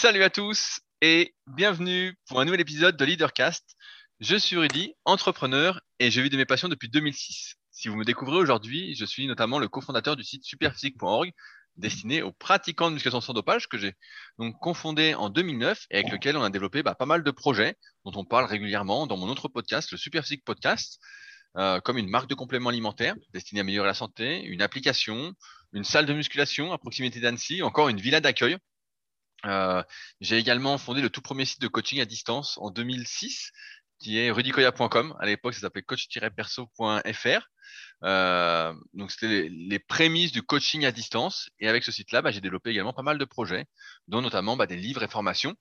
Salut à tous et bienvenue pour un nouvel épisode de Leadercast. Je suis Rudy, entrepreneur et je vis de mes passions depuis 2006. Si vous me découvrez aujourd'hui, je suis notamment le cofondateur du site superphysique.org destiné aux pratiquants de musculation sans dopage que j'ai donc confondé en 2009 et avec lequel on a développé bah, pas mal de projets dont on parle régulièrement dans mon autre podcast, le Superphysique Podcast, euh, comme une marque de compléments alimentaires destinée à améliorer la santé, une application, une salle de musculation à proximité d'Annecy, encore une villa d'accueil. Euh, j'ai également fondé le tout premier site de coaching à distance en 2006 qui est rudicoya.com. À l'époque, ça s'appelait coach-perso.fr. Euh, donc, c'était les, prémices du coaching à distance. Et avec ce site-là, bah, j'ai développé également pas mal de projets, dont notamment bah, des livres et formations,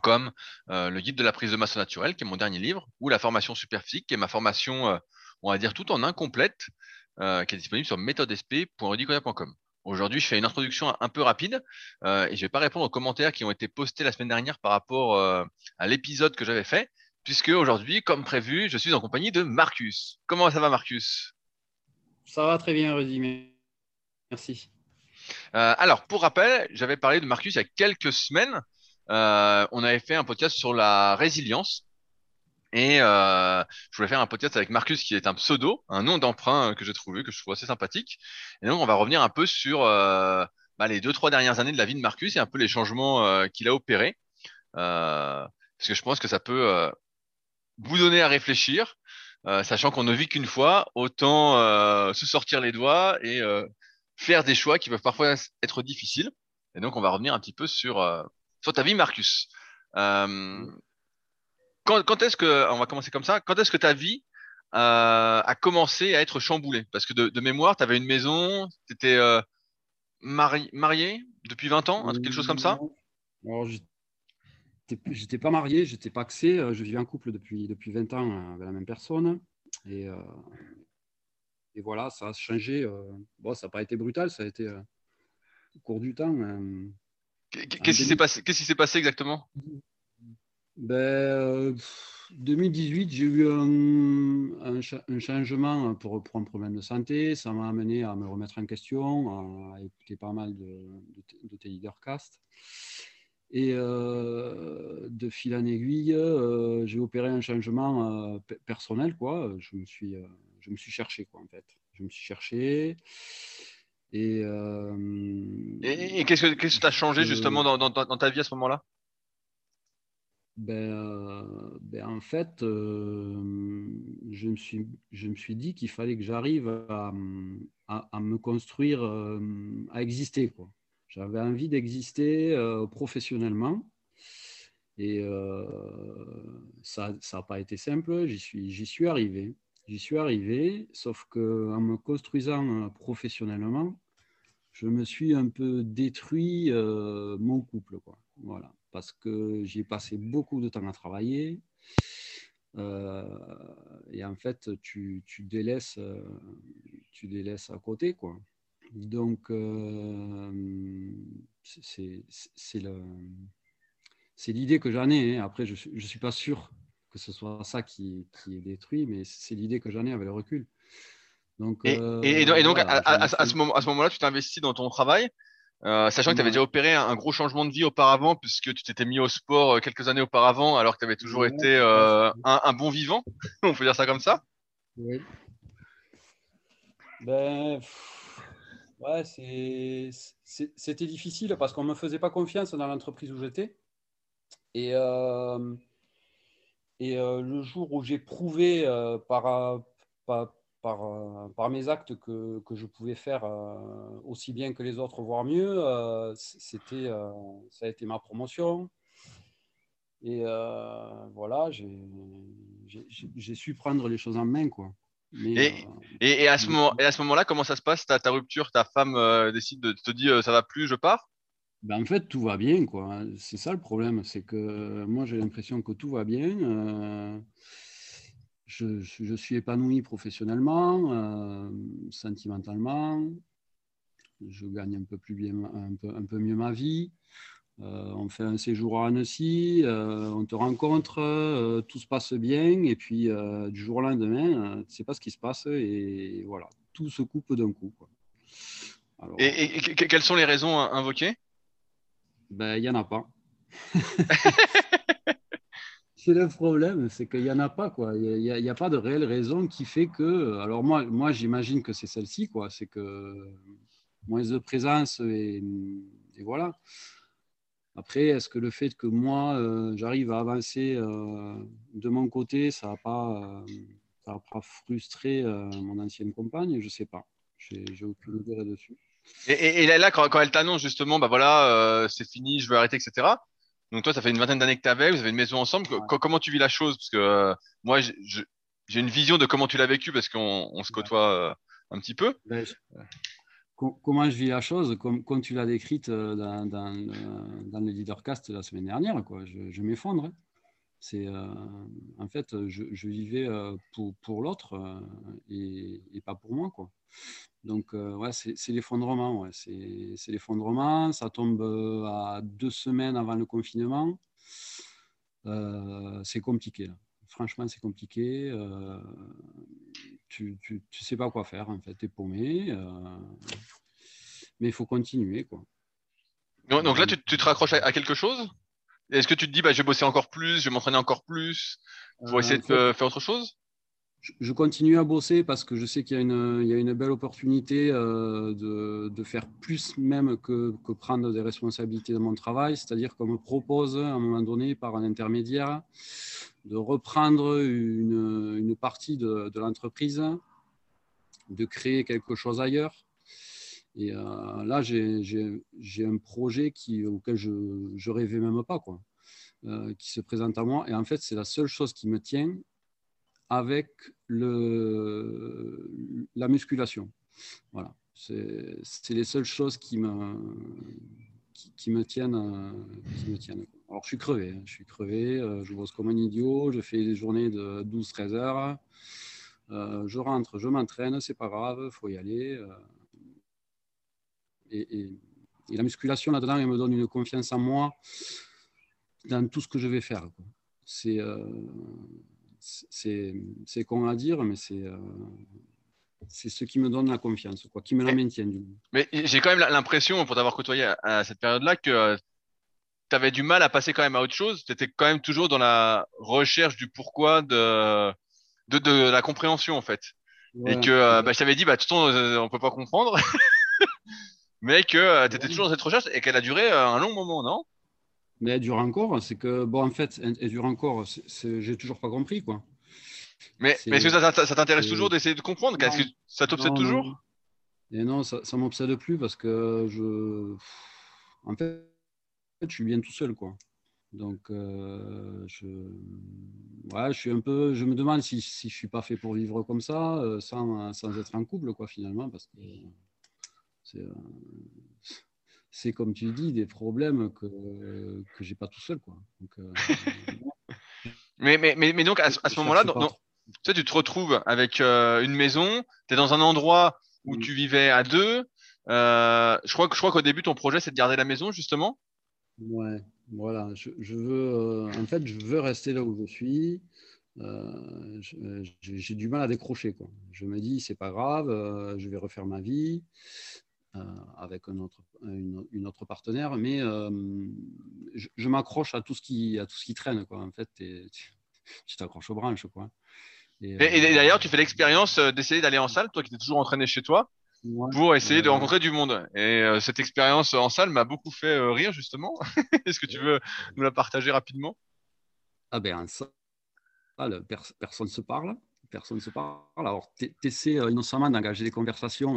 comme euh, le guide de la prise de masse naturelle, qui est mon dernier livre, ou la formation Superphysique, qui est ma formation, euh, on va dire, tout en incomplète, euh, qui est disponible sur méthodesp.rudicoya.com. Aujourd'hui, je fais une introduction un peu rapide euh, et je vais pas répondre aux commentaires qui ont été postés la semaine dernière par rapport euh, à l'épisode que j'avais fait, puisque aujourd'hui, comme prévu, je suis en compagnie de Marcus. Comment ça va, Marcus? Ça va très bien, Rudy. Merci. Euh, alors, pour rappel, j'avais parlé de Marcus il y a quelques semaines. On avait fait un podcast sur la résilience. Et euh, je voulais faire un podcast avec Marcus qui est un pseudo, un nom d'emprunt que j'ai trouvé, que je trouve assez sympathique. Et donc on va revenir un peu sur euh, bah, les deux trois dernières années de la vie de Marcus et un peu les changements euh, qu'il a opérés, euh, parce que je pense que ça peut euh, vous donner à réfléchir, euh, sachant qu'on ne vit qu'une fois, autant se sortir les doigts et faire des choix qui peuvent parfois être difficiles. Et donc on va revenir un petit peu sur sur ta vie, Marcus. Euh, quand, quand est-ce que, on va commencer comme ça, quand est-ce que ta vie euh, a commencé à être chamboulée? Parce que de, de mémoire, tu avais une maison, tu étais euh, mari, marié depuis 20 ans, quelque chose comme ça? Alors, j'étais pas marié, j'étais pas axé, je vivais en couple depuis, depuis 20 ans avec la même personne. Et, euh, et voilà, ça a changé. Euh, bon, ça n'a pas été brutal, ça a été euh, au cours du temps. euh, Qu'est-ce qui s'est passé Qu'est-ce qui s'est passé exactement? Ben, euh, 2018, j'ai eu un, un cha- un changement pour, pour un problème de santé. Ça m'a amené à me remettre en question, à écouter pas mal de, de, de tes leadercasts. Et euh, de fil en aiguille, euh, j'ai opéré un changement euh, pe- personnel. Quoi. Je, me suis, euh, je me suis cherché, quoi, en fait. Je me suis cherché. Et, euh, Et, et qu'est-ce que tu as changé Euh, justement dans, dans, dans ta vie à ce moment-là? Ben, euh, ben, en fait, euh, je me suis, je me suis dit qu'il fallait que j'arrive à, à- me construire, euh, à exister. J'avais envie d'exister professionnellement et ça n'a pas été simple. J'y suis, j'y suis arrivé. J'y suis arrivé, sauf que en me construisant professionnellement, je me suis un peu détruit mon couple, quoi. Voilà, parce que j'ai passé beaucoup de temps à travailler. euh, et en fait, tu, tu délaisses, euh, tu délaisses à côté, quoi. Donc, euh, c'est l'idée que j'en ai. hein. Après, je ne suis pas sûr que ce soit ça qui, qui est détruit, mais c'est l'idée que j'en ai avec le recul. Donc, Et, euh, et, et donc, voilà, à, ce moment, à ce moment-là, tu t'es investi dans ton travail, euh, sachant que tu avais déjà opéré un, un gros changement de vie auparavant, puisque tu t'étais mis au sport euh, quelques années auparavant, alors que tu avais toujours été euh, un, un bon vivant, on peut dire ça comme ça. Oui. Ben, pff, ouais, c'était difficile parce qu'on ne me faisait pas confiance dans l'entreprise où j'étais. Et, euh, et le jour où j'ai prouvé par, par, par, euh, par mes actes que, que je pouvais faire euh, aussi bien que les autres, voire mieux, euh, c'était, ça a été ma promotion. Et euh, voilà, j'ai, su prendre les choses en main, quoi. Mais, Et, euh, et, et à ce mais- moment, et à ce moment-là, comment ça se passe? Ta, ta rupture, ta femme euh, décide de te dire ça va plus, je pars? Ben, en fait, tout va bien, quoi. C'est ça le problème, c'est que moi j'ai l'impression que tout va bien. Je, suis épanoui professionnellement, euh, sentimentalement. Je gagne un peu plus bien, un peu, un peu mieux ma vie. Euh, on fait un séjour à Annecy, euh, on te rencontre, tout se passe bien, et puis du jour au lendemain, tu ne sais pas ce qui se passe, et voilà, tout se coupe d'un coup. Quoi. Alors, Et, et- et que- quelles sont les raisons invoquées? ben, il n'y en a pas. c'est le problème, c'est qu'il n'y en a pas. quoi. Il n'y a, pas de réelle raison qui fait que. Alors, moi, moi j'imagine que c'est celle-ci. quoi. C'est que moins de présence et, voilà. Après, est-ce que le fait que moi, euh, j'arrive à avancer euh, de mon côté, ça n'a pas, euh, pas frustré mon ancienne compagne? Je ne sais pas. J'ai aucune idée là-dessus. Et, et, là, quand, quand elle t'annonce justement, bah voilà, c'est fini, je veux arrêter, etc. Donc toi, ça fait une vingtaine d'années que tu avais, vous avez une maison ensemble. Comment tu vis la chose? Parce que moi, j'ai une vision de comment tu l'as vécu parce qu'on on se côtoie un petit peu. Ben, comment je vis la chose, comme, comme tu l'as décrite euh, dans, dans, euh, dans, le leadercast la semaine dernière, quoi. je, m'effondre. Hein. C'est, euh, en fait, je, je vivais pour, pour l'autre et, et, pas pour moi. Quoi. Donc, ouais, c'est, l'effondrement. Ouais. C'est, l'effondrement. Ça tombe à deux semaines avant le confinement. c'est compliqué. Franchement, c'est compliqué tu, tu, sais pas quoi faire en fait, tu es paumé. Euh, mais il faut continuer quoi. Donc, là, tu, te raccroches à, quelque chose? Est-ce que tu te dis, bah, je vais bosser encore plus, je vais m'entraîner encore plus pour euh, essayer de faire autre chose? je, continue à bosser parce que je sais qu'il y, y, a une belle opportunité euh, de, de, faire plus même que, que, prendre des responsabilités dans mon travail. C'est-à-dire qu'on me propose à un moment donné par un intermédiaire de reprendre une, une partie de, de l'entreprise, de créer quelque chose ailleurs. Et euh, là, j'ai un projet qui, auquel je ne rêvais même pas, quoi, euh, qui se présente à moi. Et en fait, c'est la seule chose qui me tient avec la musculation. Voilà. C'est les seules choses qui me, tiennent, tiennent. Alors, je suis crevé. Hein. Je suis crevé. Euh, je bosse comme un idiot. Je fais des journées de 12-13 heures. Euh, je rentre, je m'entraîne. C'est pas grave. Il faut y aller. Euh. Et, la musculation, là-dedans, elle me donne une confiance en moi dans tout ce que je vais faire. C'est c'est con à dire, mais c'est c'est ce qui me donne la confiance, quoi, qui me la maintient. Du Mais j'ai quand même l'impression, pour t'avoir côtoyé à, cette période-là, que tu avais du mal à passer quand même à autre chose. Tu étais quand même toujours dans la recherche du pourquoi, de, de, de la compréhension, en fait. et que euh, bah, je t'avais dit, bah, de toute façon, euh, on peut pas comprendre. mais que euh, tu étais toujours dans cette recherche et qu'elle a duré un long moment, non? Mais elle dure encore. C'est que, bon, en fait, elle, dure encore. J'ai toujours pas compris, quoi. Mais, mais est-ce que ça, ça, t'intéresse toujours d'essayer de comprendre? Est-ce que ça t'obsède toujours? Et non, ça ne m'obsède plus parce que je. En fait, je suis bien tout seul, quoi. Donc, euh, je... Ouais, je suis un peu. Je me demande si, si je suis pas fait pour vivre comme ça, euh, sans, sans, être en couple, quoi, finalement, parce que c'est. Euh, c'est comme tu dis, des problèmes que, que j'ai pas tout seul. Quoi. Donc, mais, mais, mais, mais, donc, à, ce moment-là, tu sais, tu te retrouves avec euh, une maison, tu es dans un endroit où mm. tu vivais à deux. Euh, je crois, je crois qu'au début, ton projet, c'est de garder la maison, justement. Ouais, voilà. Je, je veux, euh, en fait, je veux rester là où je suis. J'ai du mal à décrocher. Quoi. Je me dis, c'est pas grave, je vais refaire ma vie avec un autre, une, autre partenaire, mais je, je m'accroche à tout ce qui, à tout ce qui traîne. Quoi. En fait, tu t'accroches aux branches. Quoi. Et, et, d'ailleurs, tu fais l'expérience euh, d'essayer d'aller en salle, toi qui es toujours entraîné chez toi, pour essayer de rencontrer du monde. Et euh, cette expérience en salle m'a beaucoup fait euh, rire, justement. Est-ce que tu veux nous la partager rapidement? Ah ben, en salle, personne ne se parle. Personne ne se parle. Alors, tu essaies innocemment d'engager des conversations.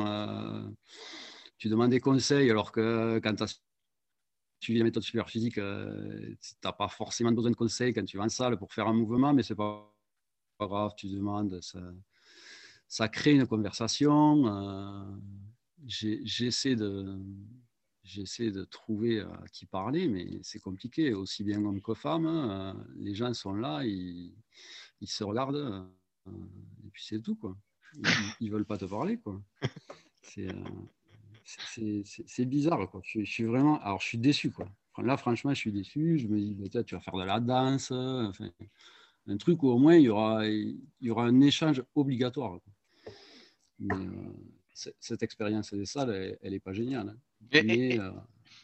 Tu demandes des conseils, alors que quand tu as suivi la méthode super physique, tu n'as pas forcément besoin de conseils quand tu vas en salle pour faire un mouvement, mais c'est pas pas grave, tu demandes, ça, ça crée une conversation. Euh, j'essaie de, j'essaie de trouver à qui parler, mais c'est compliqué, aussi bien homme que femme. Hein. les gens sont là, ils, ils se regardent, euh, et puis c'est tout. Quoi. Ils ne veulent pas te parler. Quoi. C'est, euh, c'est, bizarre. Quoi. Je, suis vraiment. Alors, je suis déçu. Quoi. Là, franchement, je suis déçu. Je me dis, peut-être tu vas faire de la danse. Enfin, un truc où au moins il y aura, il y aura un échange obligatoire. Mais, euh, cette expérience des salles, elle n'est pas géniale. Hein. Euh,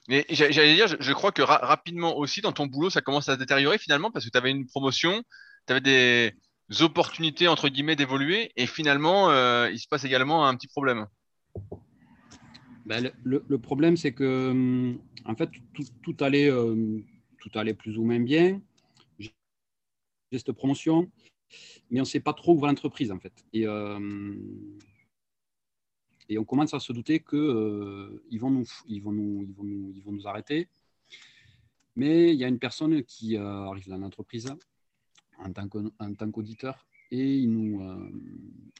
Mais j'allais dire, je, crois que rapidement aussi, dans ton boulot, ça commence à se détériorer finalement parce que tu avais une promotion, tu avais des opportunités, entre guillemets, d'évoluer et finalement, euh, il se passe également un petit problème. Ben, le, problème, c'est que, hum, en fait, tout, allait, euh, tout allait plus ou moins bien. J'ai cette promotion, mais on ne sait pas trop où va l'entreprise, en fait. Et, et on commence à se douter qu'ils euh, vont, nous, vont, nous, ils vont nous arrêter. Mais il y a une personne qui euh, arrive dans l'entreprise en tant qu'auditeur et il nous, euh,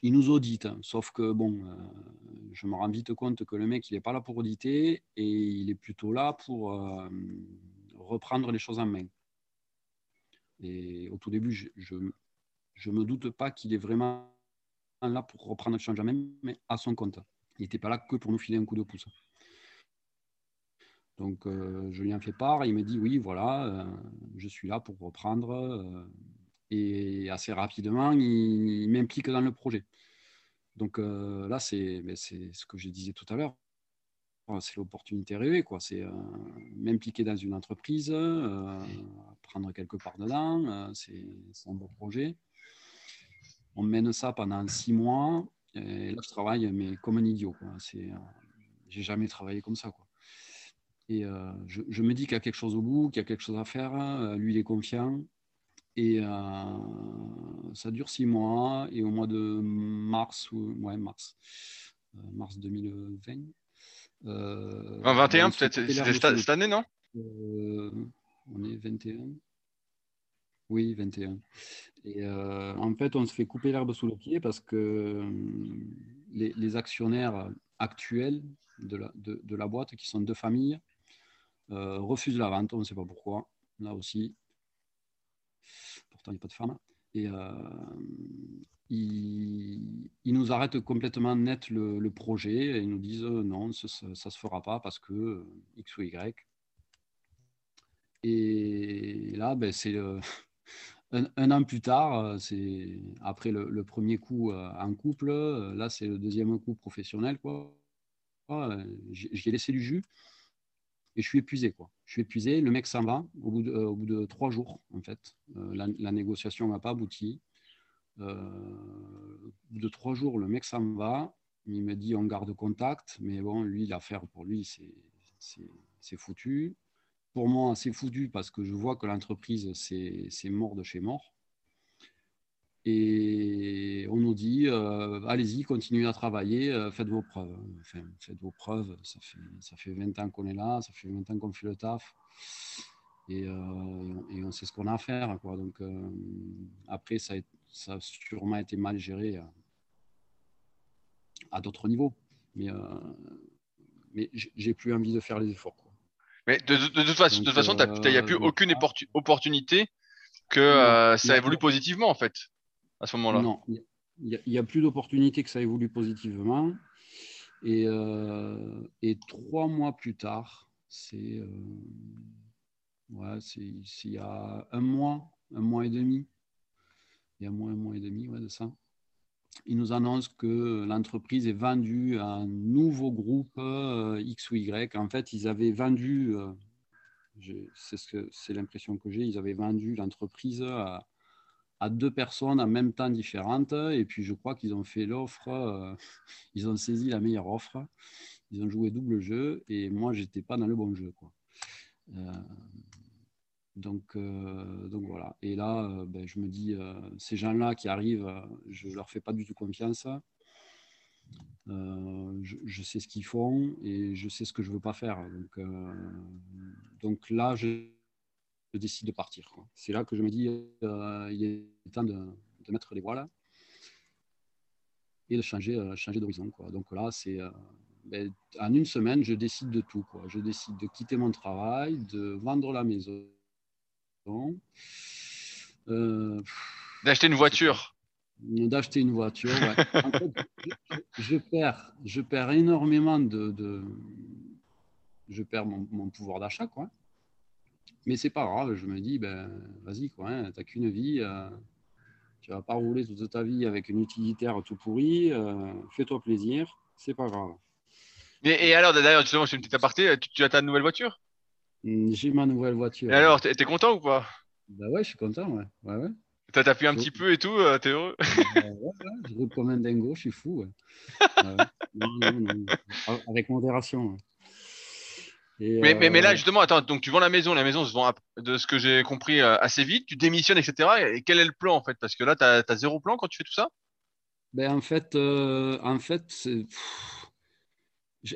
il nous audite. Sauf que, bon, je me rends vite compte que le mec, il n'est pas là pour auditer et il est plutôt là pour reprendre les choses en main. Et au tout début, je ne me doute pas qu'il est vraiment là pour reprendre les choses en main, mais à son compte. Il n'était pas là que pour nous filer un coup de pouce. Donc, euh, je lui en fais part. Il me dit oui, voilà, euh, je suis là pour reprendre. Euh, et assez rapidement, il, m'implique dans le projet. Donc là, ben, c'est ce que je disais tout à l'heure. C'est l'opportunité rêvée, quoi. C'est m'impliquer dans une entreprise, prendre quelque part dedans. c'est un beau projet. On mène ça pendant six mois. Et là, je travaille, mais comme un idiot. C'est, euh, j'ai jamais travaillé comme ça. Quoi. Et euh, je, je, me dis qu'il y a quelque chose au bout, qu'il y a quelque chose à faire. Euh, lui, il est confiant. Et ça dure six mois. Et au mois de mars, ou, ouais, mars, mars 2020. Euh, 21, peut-être, c'était cette année, non? On est 21. Oui, 21. Et euh, en fait, on se fait couper l'herbe sous le pied parce que euh, les, actionnaires actuels de la, de, la, boîte, qui sont deux familles, euh, refusent la vente. On ne sait pas pourquoi. Là aussi, n'y a pas de femme. Et ils, nous arrêtent complètement net le, projet et ils nous disent non, ça ne se fera pas parce que X ou Y. Et là, ben, c'est un, an plus tard, euh, c'est après le, premier coup euh, en couple, euh, là c'est le deuxième coup professionnel. Quoi. J'ai laissé du jus et je suis épuisé. Quoi. Je suis épuisé, le mec s'en va au bout, de, de trois jours en fait. la, négociation n'a pas abouti. au bout de trois jours, le mec s'en va. Il me dit on garde contact, mais bon, lui, l'affaire pour lui, c'est foutu pour moi, c'est foutu parce que je vois que l'entreprise, c'est mort de chez mort. Et on nous dit, euh, allez-y, continuez à travailler, euh, faites vos preuves. Enfin, faites vos preuves, ça fait, ça fait 20 ans qu'on est là, ça fait 20 ans qu'on fait le taf. Et, euh, et on sait ce qu'on a à faire. Quoi. Donc, après, ça a, ça a, sûrement été mal géré à, d'autres niveaux. Mais, mais j'ai plus envie de faire les efforts. Mais de, toute façon, de toute façon, tu n'y a plus aucune opportunité que euh, ça évolue positivement, en fait, à ce moment-là? Non, il n'y a, plus d'opportunité que ça évolue positivement. Et, euh, trois mois plus tard, c'est euh, ouais, il y a un mois, un mois et demi, il y a un mois, un mois et demi ouais, de ça il nous annonce que l'entreprise est vendue à un nouveau groupe euh, X ou Y. En fait, ils avaient vendu, c'est ce c'est l'impression que j'ai, ils avaient vendu l'entreprise à, deux personnes en même temps différentes. Et puis, je crois qu'ils ont fait l'offre, euh, ils ont saisi la meilleure offre. Ils ont joué double jeu et moi, j'étais pas dans le bon jeu. Quoi. Donc, euh, donc voilà. Et là, euh, ben, je me dis, euh, ces gens-là qui arrivent, je leur fais pas du tout confiance. Je, sais ce qu'ils font et je sais ce que je veux pas faire. Donc, donc là, je, décide de partir. C'est là que je me dis, il est temps de, de, mettre les voiles et de changer, changer d'horizon. Donc là, c'est ben, en une semaine, je décide de tout. Quoi. Je décide de quitter mon travail, de vendre la maison euh, D'acheter une voiture. D'acheter une voiture, je, perds, je perds énormément de, je perds mon, pouvoir d'achat, quoi. Mais c'est pas grave, je me dis, ben, vas-y, quoi, hein, t'as qu'une vie, euh, tu vas pas rouler toute ta vie avec une utilitaire tout pourri, euh, fais-toi plaisir, c'est pas grave. Et, alors, d'ailleurs, justement, je fais une petite aparté. Tu, tu as ta nouvelle voiture? Hmm, J'ai ma nouvelle voiture. Et alors, t'es content ou pas? Bah ouais, je suis content, ouais. ouais, ouais. T'as tapé un petit peu et tout, euh, t'es heureux? Ouais, ouais, Je roule comme un dingo, je suis fou. non, non, non. Avec modération. Mais, mais, mais, là, justement, attends, donc tu vends la maison, la maison se vend, de ce que j'ai compris, assez vite, tu démissionnes, etc. Et quel est le plan, en fait? Parce que là, tu as, zéro plan quand tu fais tout ça? Ben, En fait, euh, en fait, c'est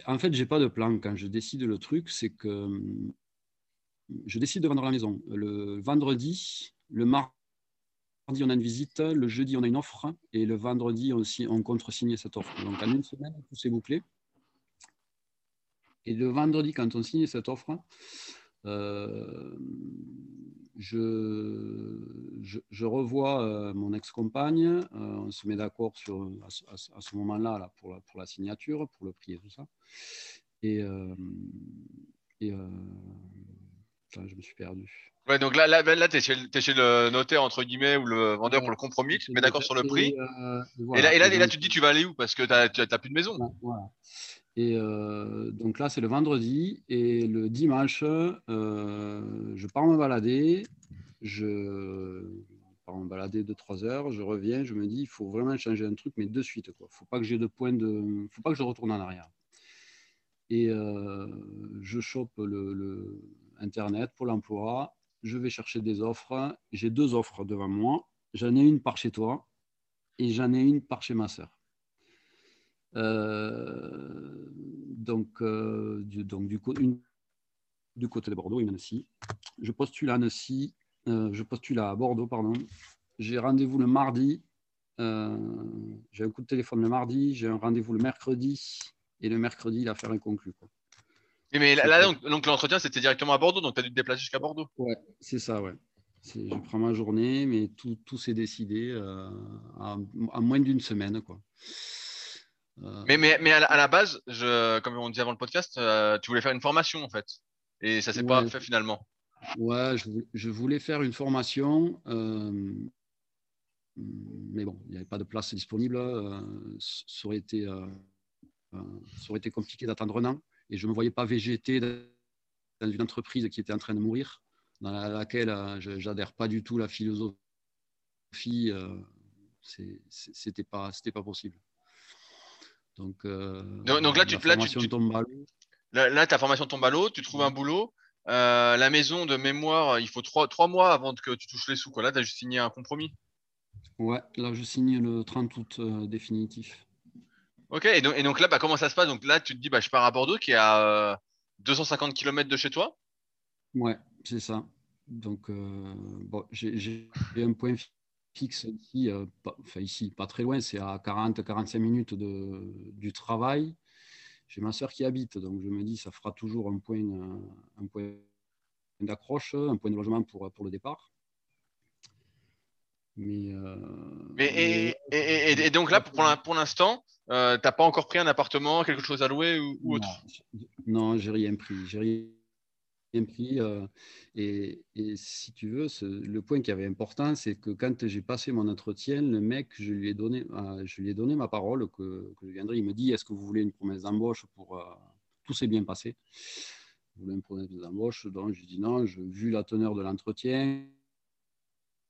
en fait, j'ai pas de plan. Quand je décide le truc, c'est que je décide de vendre la maison. Le vendredi, le mardi, on a une visite, le jeudi, on a une offre, et le vendredi, on, on contre-signe cette offre. Donc, en une semaine, tout s'est bouclé. Et le vendredi, quand on signe cette offre, euh, je, je, revois euh, mon ex-compagne, euh, on se met d'accord à, à, ce moment-là là, pour, la, pour la signature, pour le prix et tout ça. Et, et je me suis perdu. Ouais, donc là, là, là tu es, es, chez le notaire, entre guillemets, ou le vendeur pour le compromis, tu te mets d'accord sur le prix. Et, là, et, là, et là, tu te dis, tu vas aller où? Parce que tu n'as plus de maison. Voilà. Et euh, donc là, c'est le vendredi. Et le dimanche, euh, je pars me balader. Je pars me balader de 3 heures. Je reviens. Je me dis, il faut vraiment changer un truc, mais de suite. Il ne faut pas que j'ai de point de. faut pas que je retourne en arrière. Et euh, je chope le, Internet pour l'emploi. Je vais chercher des offres. J'ai deux offres devant moi. J'en ai une par chez toi et j'en ai une par chez ma sœur. Euh, donc, euh, du, donc du, du, côté de Bordeaux, une Annecy. Je postule à Annecy, euh, je postule à Bordeaux, pardon. J'ai rendez-vous le mardi. j'ai un coup de téléphone le mardi, j'ai un rendez-vous le mercredi, et le mercredi, l'affaire est conclue. Quoi. mais là, donc, donc l'entretien, c'était directement à Bordeaux, donc tu as dû te déplacer jusqu'à Bordeaux. Ouais, c'est ça, ouais. Je prends ma journée, mais tout, tout s'est décidé à, à, moins d'une semaine. Quoi. Euh, mais, mais, mais à, la, base, je, comme on dit avant le podcast, euh, tu voulais faire une formation en fait. Et ça s'est pas fait finalement. Ouais, je, voulais faire une formation. Euh, mais bon, il n'y avait pas de place disponible. ça, aurait été, ça aurait été compliqué d'attendre un an. Et je ne me voyais pas végéter dans une entreprise qui était en train de mourir, dans laquelle je n'adhère pas du tout la philosophie. C'était pas, pas possible. Donc, euh, donc, là, tu, là, tu, Là, ta formation tombe à l'eau, tu trouves un boulot. Euh, la maison de mémoire, il faut trois, trois mois avant que tu touches les sous. Quoi. Là, tu as juste signé un compromis. Ouais, là, je signe le 30 août euh, définitif. Ok, et donc, et donc là, bah, comment ça se passe? Donc là, tu te dis, bah, je pars à Bordeaux, qui est à 250 km de chez toi Ouais, c'est ça. Donc, bon, j'ai un point fixe ici, euh, pas, enfin ici, pas très loin, c'est à 40-45 minutes de, du travail. J'ai ma soeur qui habite, donc je me dis ça fera toujours un point, euh, un point d'accroche, un point de logement pour, pour le départ. Mais, euh, et, et, donc là, pour, l'instant, tu n'as pas encore pris un appartement, quelque chose à louer ou, autre? Non, j'ai rien pris. J'ai rien pris. Euh, et, si tu veux, le point qui avait important, c'est que quand j'ai passé mon entretien, le mec, je lui ai donné, euh, je lui ai donné ma parole que, je viendrai. Il me dit Est-ce que vous voulez une promesse d'embauche pour. Euh, tout s'est bien passé. Vous voulez une promesse d'embauche? Donc, je dis non, je, vu la teneur de l'entretien,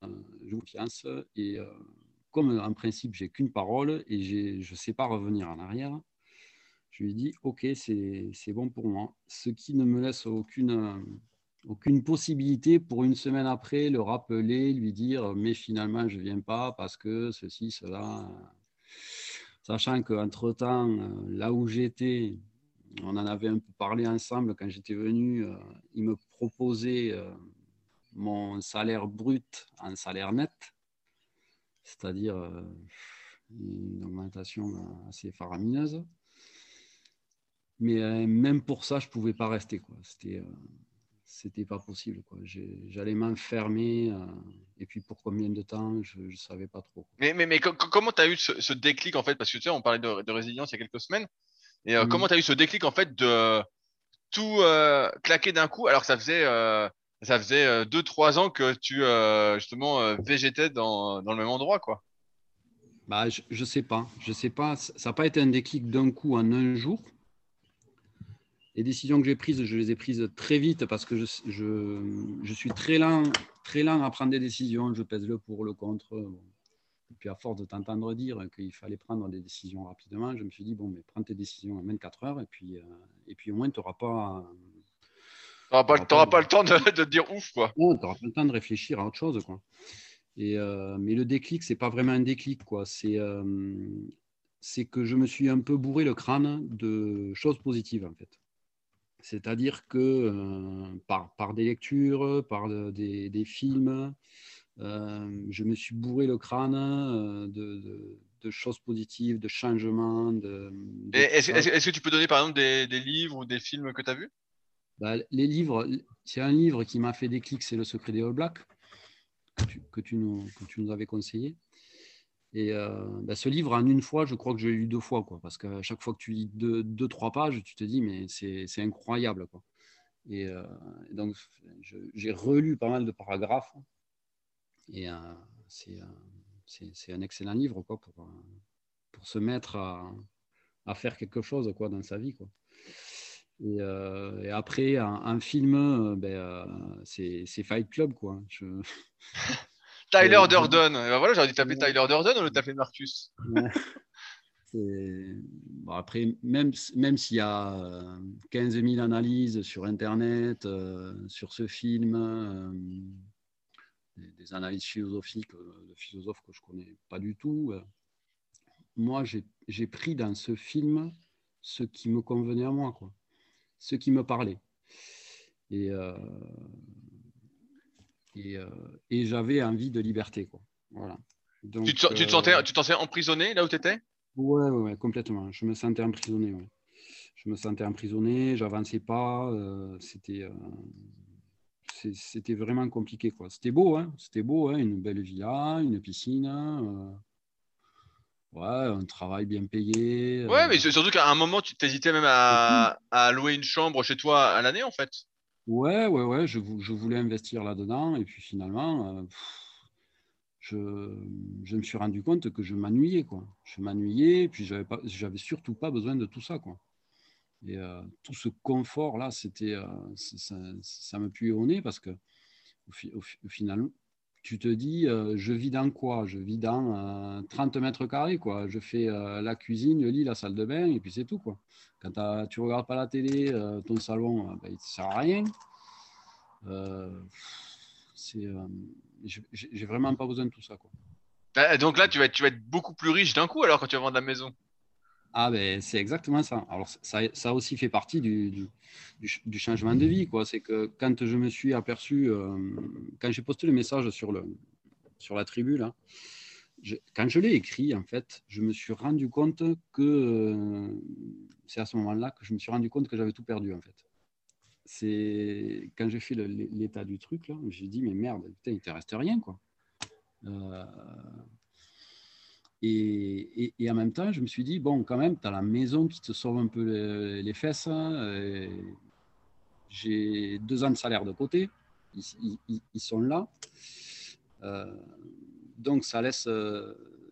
je vous confiance. Et comme en principe, j'ai qu'une parole et je ne sais pas revenir en arrière, je lui dis ok, c'est bon pour moi. Ce qui ne me laisse aucune, aucune possibilité pour une semaine après le rappeler, lui dire mais finalement je viens pas parce que ceci, cela. Sachant qu'entre-temps, là où j'étais, on en avait un peu parlé ensemble quand j'étais venu, euh, il me proposait euh, mon salaire brut en salaire net, c'est-à-dire euh, une augmentation assez faramineuse. Mais euh, même pour ça, je ne pouvais pas rester. Quoi. C'était, euh, c'était pas possible. Quoi. j'allais m'enfermer. Euh, et puis pour combien de temps, je ne savais pas trop. Mais, mais, mais comment tu as eu ce, déclic en fait? Parce que tu sais, on parlait de, résilience il y a quelques semaines. Et mmh. comment tu as eu ce déclic en fait de tout claquer d'un coup? Alors que ça faisait, ça faisait 2-3 ans que tu justement végétais dans, dans, le même endroit quoi bah, je ne sais pas. Je sais pas. Ça n'a pas été un déclic d'un coup en un jour. Les décisions que j'ai prises, je les ai prises très vite parce que je, je, suis très lent, très lent à prendre des décisions. Je pèse le pour, le contre. Et puis, à force de t'entendre dire qu'il fallait prendre des décisions rapidement, je me suis dit, bon, mais prends tes décisions en 24 heures et puis, euh, et puis au moins, tu n'auras pas. Pas, pas, le temps de, de, dire ouf, quoi. Non, tu n'auras pas le temps de réfléchir à autre chose, quoi. Et, euh, mais le déclic, c'est pas vraiment un déclic, quoi. C'est euh, c'est que je me suis un peu bourré le crâne de choses positives, en fait. C'est-à-dire que euh, par, par, des lectures, par des, des, films, je me suis bourré le crâne de, de, choses positives, de changements. Est-ce est que tu peux donner par exemple des, des livres ou des films que tu as vus? Bah, Les livres, c'est un livre qui m'a fait déclic, c'est Le secret des All Blacks que tu, nous, tu nous avais conseillé. Et bah, ce livre, en une fois, je crois que je l'ai lu deux fois, quoi, parce qu'à chaque fois que tu lis deux, trois pages, tu te dis, mais c'est incroyable. Quoi. Et, donc, j'ai relu pas mal de paragraphes. Et euh, c'est un excellent livre quoi, pour, pour se mettre à, à, faire quelque chose quoi, dans sa vie. Quoi. Et, et après, un, film, ben, c'est Fight Club. Quoi. Je... Tyler Durden. Ben voilà, j'aurais dû taper Tyler Durden ou le taper Marcus. Bon, après, même, même s'il y a 15 000 analyses sur Internet, euh, sur ce film, euh, des, analyses philosophiques de philosophes que je ne connais pas du tout, euh, moi, j'ai pris dans ce film ce qui me convenait à moi, quoi, ce qui me parlait. Et, euh, et, j'avais envie de liberté. Quoi. Voilà. tu, te, tu, te, sentais, euh, tu t'en emprisonné là où tu étais ouais, ouais, complètement. Je me sentais emprisonné. Ouais. Je me sentais emprisonné, j'avançais pas. Euh, c'était, c'était vraiment compliqué. Quoi. C'était beau, hein c'était beau, hein une belle villa, une piscine. Ouais, un travail bien payé. Ouais, mais surtout qu'à un moment, tu t'hésitais même à, à, louer une chambre chez toi à l'année, en fait. Ouais, ouais, ouais, je, je voulais investir là-dedans et puis finalement, euh, je, je, me suis rendu compte que je m'ennuyais. Je m'ennuyais et puis pas, j'avais surtout pas besoin de tout ça. Et euh, tout ce confort-là, c'était, euh, ça, ça, me puait au nez parce que au, au final, tu te dis, euh, je vis dans quoi? Je vis dans 30 euh, mètres carrés, quoi. Je fais euh, la cuisine, le lit, la salle de bain, et puis c'est tout, quoi. Quand tu regardes pas la télé, ton salon, ben, il ne sert à rien. j'ai vraiment pas besoin de tout ça, quoi. Donc là, tu vas, être, tu vas être beaucoup plus riche d'un coup, alors, quand tu vas vendre la maison. Ah ben c'est exactement ça. Alors ça, ça aussi fait partie du, du, changement de vie. quoi. C'est que quand je me suis aperçu, euh, quand j'ai posté le message sur, le, sur la tribu, là, quand je l'ai écrit, en fait, je me suis rendu compte que euh, c'est à ce moment-là que je me suis rendu compte que j'avais tout perdu, en fait. C'est quand j'ai fait l'état du truc, là, j'ai dit, mais merde, putain, il te reste rien, quoi. Euh, et, et, en même temps, je me suis dit, bon, quand même, tu as la maison qui te sauve un peu les, fesses. Hein, j'ai deux ans de salaire de côté. Ils, ils, sont là. Euh, donc, ça laisse,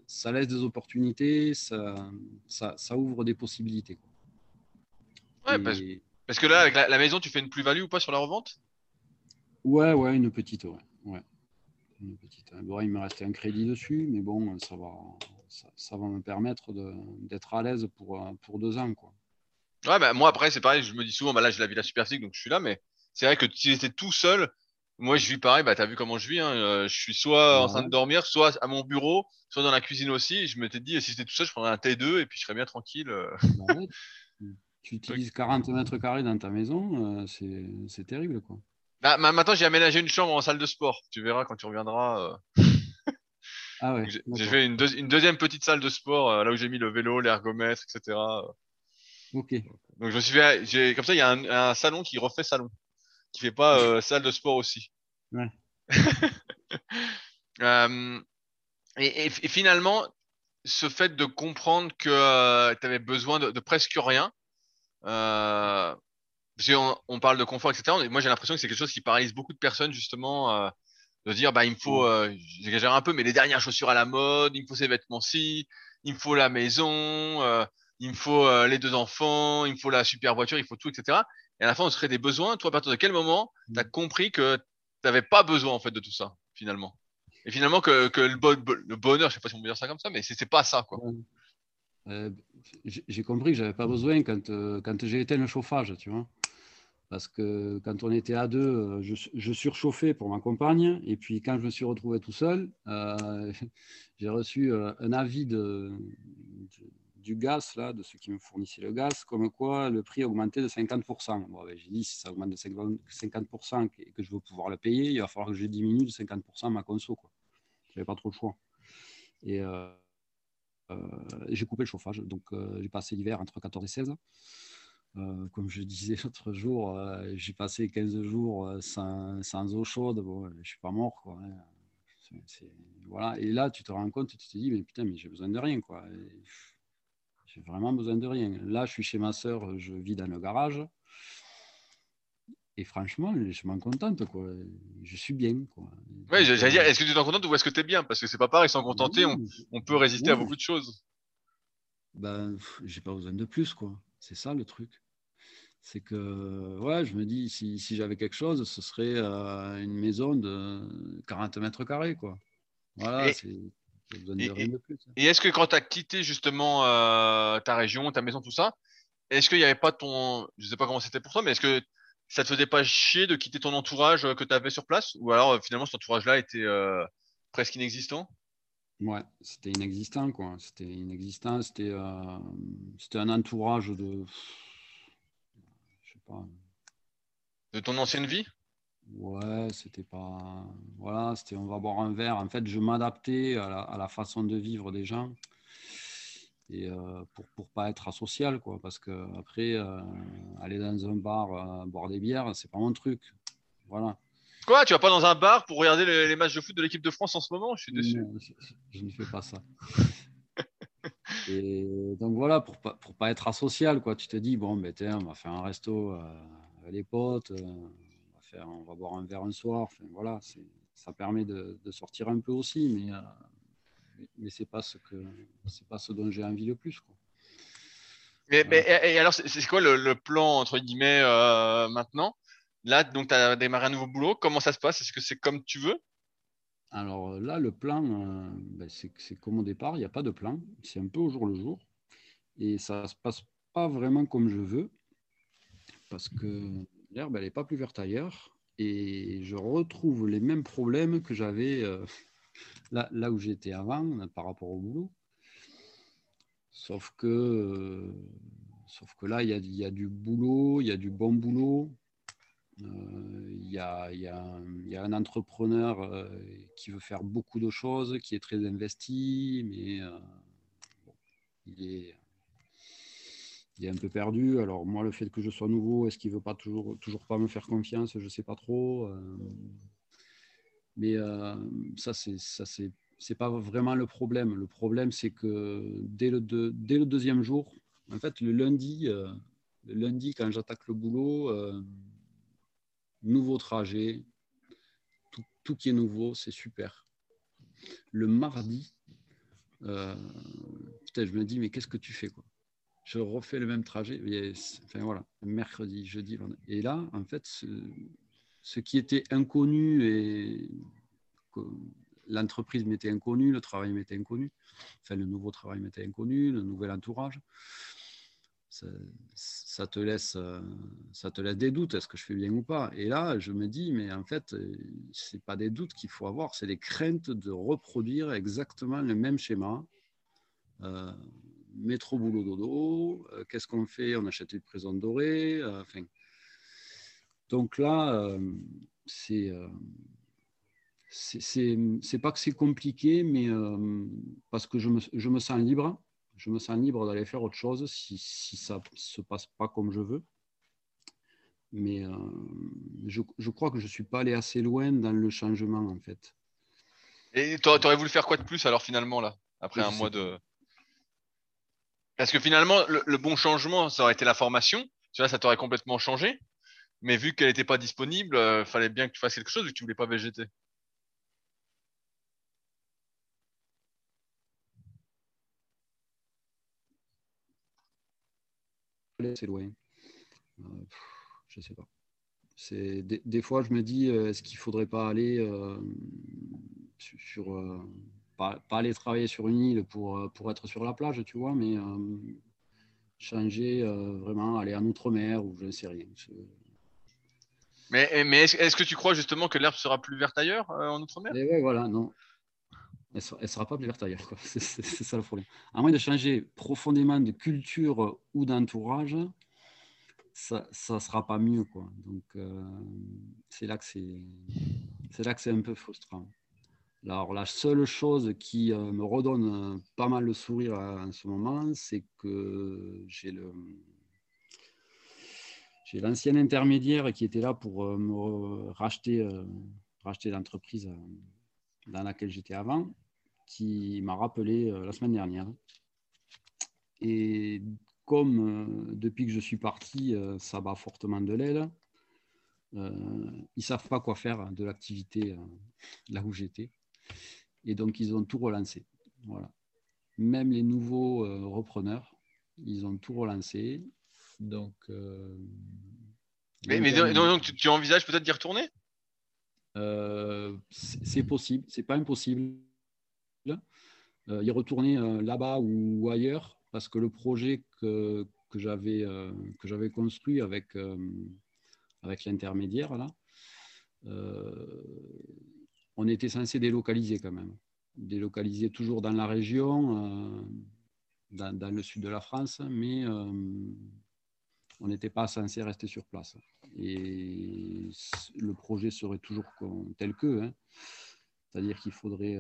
ça laisse des opportunités, ça, ça, ça ouvre des possibilités. Ouais, parce, parce, que là, avec la, maison, tu fais une plus-value ou pas sur la revente? Ouais, ouais, une petite, ouais. ouais. Une petite. Bon, il me restait un crédit dessus, mais bon, ça va, ça, va me permettre d'être à l'aise pour, pour deux ans. Quoi. Ouais, bah, moi après, c'est pareil, je me dis souvent, bah, là, j'ai la Villa Super Physique, donc je suis là, mais c'est vrai que si j'étais tout seul, moi, je vis pareil, bah, tu as vu comment je vis, hein, euh, je suis soit en train de dormir, soit à mon bureau, soit dans la cuisine aussi. Je m'étais dit, si j'étais tout seul, je prendrais un T2 et puis je serais bien tranquille. Euh. Bah tu utilises 40 mètres carrés dans ta maison, euh, c'est terrible, quoi. Bah, maintenant, j'ai aménagé une chambre en salle de sport. Tu verras quand tu reviendras. Ah j'ai fait une, deuxième petite salle de sport euh, là où j'ai mis le vélo, l'ergomètre, etc. Ok. Donc je me suis fait, comme ça, il y a un, salon qui refait salon, qui fait pas euh, salle de sport aussi. Ouais. Euh, et, finalement, ce fait de comprendre que tu avais besoin de, presque rien, parce qu'on on parle de confort, etc. Moi, j'ai l'impression que c'est quelque chose qui paralyse beaucoup de personnes justement de dire bah il me faut, euh, j'exagère un peu, mais les dernières chaussures à la mode, il me faut ces vêtements-ci, il me faut la maison. Euh, il me faut euh, les deux enfants, il me faut la super voiture, il faut tout, etc. Et à la fin, on serait des besoins. Toi, à partir de quel moment tu as compris que tu n'avais pas besoin en fait de tout ça, finalement? Et finalement, que, que le, le, bonheur, je sais pas si on peut dire ça comme ça, mais c'est pas ça, quoi. J'ai compris que j'avais pas besoin quand, quand j'ai éteint le chauffage, tu vois. Parce que quand on était à deux, euh, je, surchauffais pour ma compagne. Et puis quand je me suis retrouvé tout seul, euh, j'ai reçu un avis du gaz, là, de ceux qui me fournissaient le gaz, comme quoi le prix augmentait de 50%. Bon, ben, j'ai dit, si ça augmente de 50% et que je veux pouvoir le payer, il va falloir que je diminue de 50% ma conso. Je n'avais pas trop le choix. Et euh, j'ai coupé le chauffage, donc euh, j'ai passé l'hiver entre 14 et 16. Euh, comme je disais l'autre jour, j'ai passé 15 jours sans, sans, eau chaude. Bon, je suis pas mort. Quoi, hein. voilà. Et là, tu te rends compte, tu te dis, mais putain, mais j'ai besoin de rien. quoi. J'ai vraiment besoin de rien. Là, je suis chez ma soeur, je vis dans le garage. Et franchement, je m'en contente, quoi. Je suis bien, quoi. Oui, j'allais dire, est-ce que tu t'en contentes ou est-ce que tu es bien? Parce que c'est pas pareil, sans contenter, on, peut résister à beaucoup de choses. Ben, j'ai pas besoin de plus, quoi. C'est ça le truc. C'est que, ouais, je me dis, si, si j'avais quelque chose, ce serait euh, une maison de 40 mètres carrés, quoi. Voilà, c'est. Besoin de rien de plus. Hein. Et est-ce que quand tu as quitté justement euh, ta région, ta maison, tout ça, est-ce qu'il n'y avait pas ton. Je sais pas comment c'était pour toi, mais est-ce que ça te faisait pas chier de quitter ton entourage euh, que tu avais sur place? Ou alors finalement cet entourage-là était euh, presque inexistant? Ouais, c'était inexistant quoi. C'était inexistant. C'était c'était un entourage de. Pas. De ton ancienne vie? Ouais, c'était pas. Voilà, c'était on va boire un verre. En fait, je m'adaptais à la, façon de vivre des gens et euh, pour pour pas être asocial quoi. Parce que après euh, aller dans un bar euh, boire des bières c'est pas mon truc. Voilà. Quoi? Tu vas pas dans un bar pour regarder les, matchs de foot de l'équipe de France en ce moment? Je suis déçu. Je, ne fais pas ça et donc voilà pour pas pour pas être asocial quoi tu te dis bon ben tiens on va faire un resto avec les potes on va faire on va boire un verre un soir enfin voilà ça permet de, de, sortir un peu aussi mais mais c'est pas ce que c'est pas ce dont j'ai envie le plus. Quoi. Mais, et, alors, c'est quoi le, plan entre guillemets euh, maintenant? Là, donc, tu as démarré un nouveau boulot. Comment ça se passe? Est-ce que c'est comme tu veux? Alors là, le plan, euh, ben, c'est comme au départ, il n'y a pas de plan. C'est un peu au jour le jour. Et ça se passe pas vraiment comme je veux. Parce que l'herbe, elle n'est pas plus verte ailleurs. Et je retrouve les mêmes problèmes que j'avais euh, là, où j'étais avant par rapport au boulot. Sauf que, euh, là, il y a, du boulot, il y a du bon boulot. Euh, il y, a, un entrepreneur euh, qui veut faire beaucoup de choses, qui est très investi, mais il, est, il est un peu perdu. Alors moi, le fait que je sois nouveau, est-ce qu'il veut pas toujours, pas me faire confiance? Je sais pas trop. Mais euh, ça, c'est ça, c'est pas vraiment le problème. Le problème, c'est que dès le, deuxième jour, en fait, le lundi, euh, le lundi quand j'attaque le boulot, euh, nouveau trajet, tout, tout, qui est nouveau, c'est super. Le mardi, euh, je me dis, mais qu'est-ce que tu fais quoi? Je refais le même trajet. enfin voilà, mercredi, jeudi, et là, en fait, ce qui était inconnu et l'entreprise m'était inconnue, le travail m'était inconnu, enfin le nouveau travail m'était inconnu, le nouvel entourage. Ça, te laisse, ça te laisse des doutes, est-ce que je fais bien ou pas? Et là, je me dis, mais en fait, c'est pas des doutes qu'il faut avoir, c'est des craintes de reproduire exactement le même schéma. Euh, métro, boulot, dodo, euh, qu'est-ce qu'on fait? On achète une prison dorée, euh, donc là, euh, c'est euh, c'est pas que c'est compliqué, mais euh, parce que je me, je me, sens libre. Je me sens libre d'aller faire autre chose si, si ça se passe pas comme je veux. Mais je, je, crois que je suis pas allé assez loin dans le changement en fait. Et tu aurais voulu faire quoi de plus alors finalement là, après un mois de. Parce que finalement, le, le, bon changement, ça aurait été la formation. Tu vois, ça t'aurait complètement changé. Mais vu qu'elle n'était pas disponible, il euh, fallait bien que tu fasses quelque chose vu que tu voulais pas végéter. C'est loin. Je je sais pas. C'est des, fois, je me dis, est-ce qu'il faudrait pas aller sur, pas, aller travailler sur une île pour, pour être sur la plage, tu vois, mais changer vraiment, aller en outre-mer ou je ne sais rien. Mais, mais est-ce, que tu crois justement que l'herbe sera plus verte ailleurs en outre-mer? Oui, voilà, non elle ne sera, pas plus verte ailleurs. C'est, ça le problème. À moins de changer profondément de culture ou d'entourage, ça ne sera pas mieux. Quoi. Donc, euh, c'est, là que c'est, un peu frustrant. Alors, la seule chose qui euh, me redonne pas mal le sourire en ce moment, c'est que j'ai le. J'ai l'ancien intermédiaire qui était là pour euh, me racheter, racheter l'entreprise dans laquelle j'étais avant qui m'a rappelé euh, la semaine dernière. Et comme euh, depuis que je suis parti, euh, ça bat fortement de l'aile, ils ne savent pas quoi faire de l'activité là où j'étais. Et donc, ils ont tout relancé. Voilà. Même les nouveaux repreneurs, ils ont tout relancé. Donc. mais, mais donc, tu, tu envisages peut-être d'y retourner? C'est possible, c'est pas impossible. Euh, y retourner euh, là-bas ou ailleurs parce que le projet que, que j'avais euh, construit avec avec l'intermédiaire là, on était censé délocaliser quand même, délocaliser toujours dans la région, dans, dans, le sud de la France, mais on n'était pas censé rester sur place. Et le projet serait toujours tel que, hein. c'est-à-dire qu'il faudrait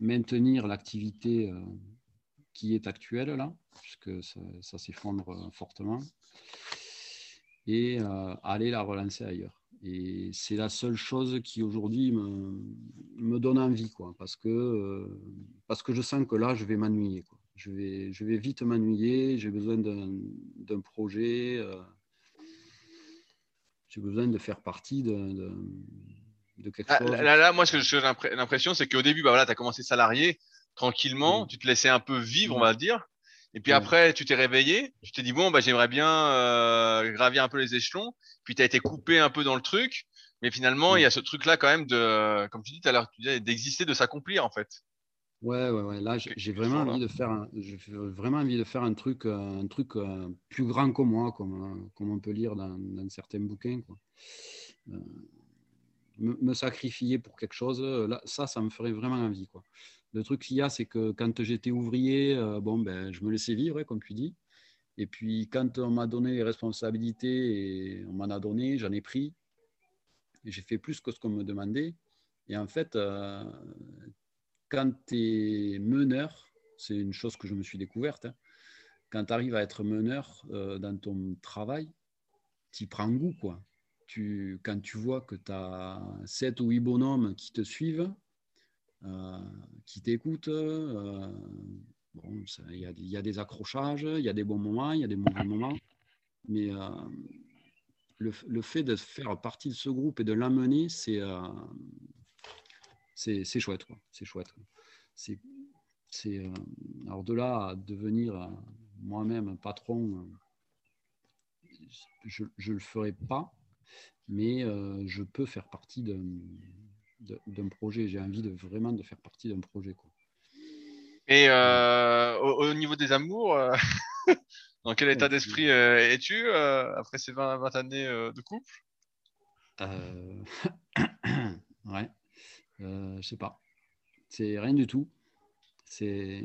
maintenir l'activité euh, qui est actuelle là, puisque ça, s'effondre euh, fortement, et euh, aller la relancer ailleurs. Et c'est la seule chose qui aujourd'hui me, donne envie, quoi, parce que, parce que je sens que là, je vais m'ennuyer. Je vais, je vais vite m'ennuyer, j'ai besoin d'un projet, j'ai besoin de faire partie de, là, là, moi, ce que j'ai l'impression, c'est qu'au début, bah, voilà, tu as commencé salarié tranquillement, tu te laissais un peu vivre, on va dire. Et puis après, tu t'es réveillé, tu t'es dit, bon, bah, j'aimerais bien euh, gravir un peu les échelons. Puis tu as été coupé un peu dans le truc. Mais finalement, il y a ce truc-là quand même de, comme tu dis tout à l'heure, d'exister, de s'accomplir en fait. Ouais, ouais, ouais. Là, j'ai vraiment envie de faire, un, vraiment envie de faire un truc, euh, un truc euh, plus grand que moi, comme, comme on peut lire dans, dans certains bouquins. Quoi me, sacrifier pour quelque chose, euh, là, ça, ça me ferait vraiment envie. Quoi. Le truc qu'il y a, c'est que quand j'étais ouvrier, euh, bon, ben, je me laissais vivre, hein, comme tu dis. Et puis, quand on m'a donné les responsabilités, et on m'en a donné, j'en ai pris. J'ai fait plus que ce qu'on me demandait. Et en fait, euh, quand tu es meneur, c'est une chose que je me suis découverte, hein, quand tu arrives à être meneur dans ton travail, tu prends goût, quoi quand tu vois que tu as 7 ou 8 bonhommes qui te suivent, euh, qui t'écoutent, euh, il y, a des accrochages, il y a des bons moments, il y a des mauvais moments, mais euh, le, fait de faire partie de ce groupe et de l'amener, c'est c'est chouette. C'est chouette. Alors de là à devenir moi-même patron, je ne le ferai pas mais euh, je peux faire partie d'un projet. J'ai envie de vraiment de faire partie d'un projet. Quoi. Et euh, au, niveau des amours, euh, dans quel état d'esprit es-tu après ces 20, 20 années de couple? Ouais, je sais pas. C'est rien du tout. C'est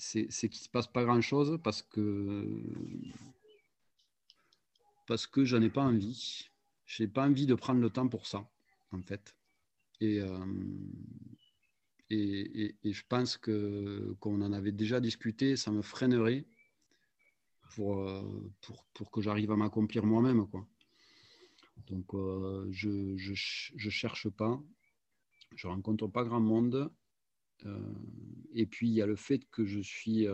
qu'il ne se passe pas grand-chose parce que parce que j'en ai pas envie je n'ai pas envie de prendre le temps pour ça, en fait. Et, euh, et, et, je pense que qu'on en avait déjà discuté, ça me freinerait pour, euh, pour, pour que j'arrive à m'accomplir moi-même. Quoi. Donc, euh, je ne je, je, cherche pas, je rencontre pas grand monde. et puis, il y a le fait que je suis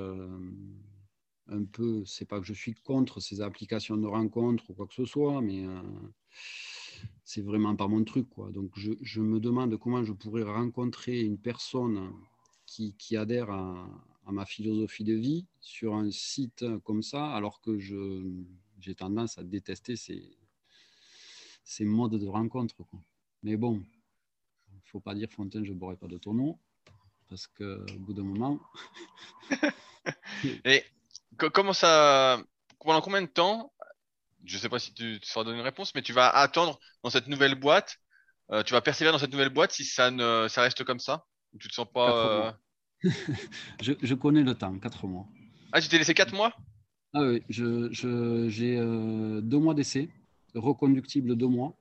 un peu, c'est pas que je suis contre ces applications de rencontres ou quoi que ce soit, mais c'est vraiment pas mon truc. Quoi. Donc je, me demande comment je pourrais rencontrer une personne qui, qui adhère à, ma philosophie de vie sur un site comme ça, alors que j'ai tendance à détester ces, ces modes de rencontre. Mais bon, il faut pas dire Fontaine, je ne boirai pas de tonneau, parce qu'au bout d'un moment. comment ça. Pendant combien de temps Je ne sais pas si tu, tu sauras donner une réponse, mais tu vas attendre dans cette nouvelle boîte euh, tu vas persévérer dans cette nouvelle boîte si ça, ne, ça reste comme ça? Tu te sens pas. Euh, je, connais le temps, 4 mois. Ah, tu t'es laissé 4 mois? Ah oui, j'ai je, j'ai euh, deux mois d'essai, reconductible deux mois.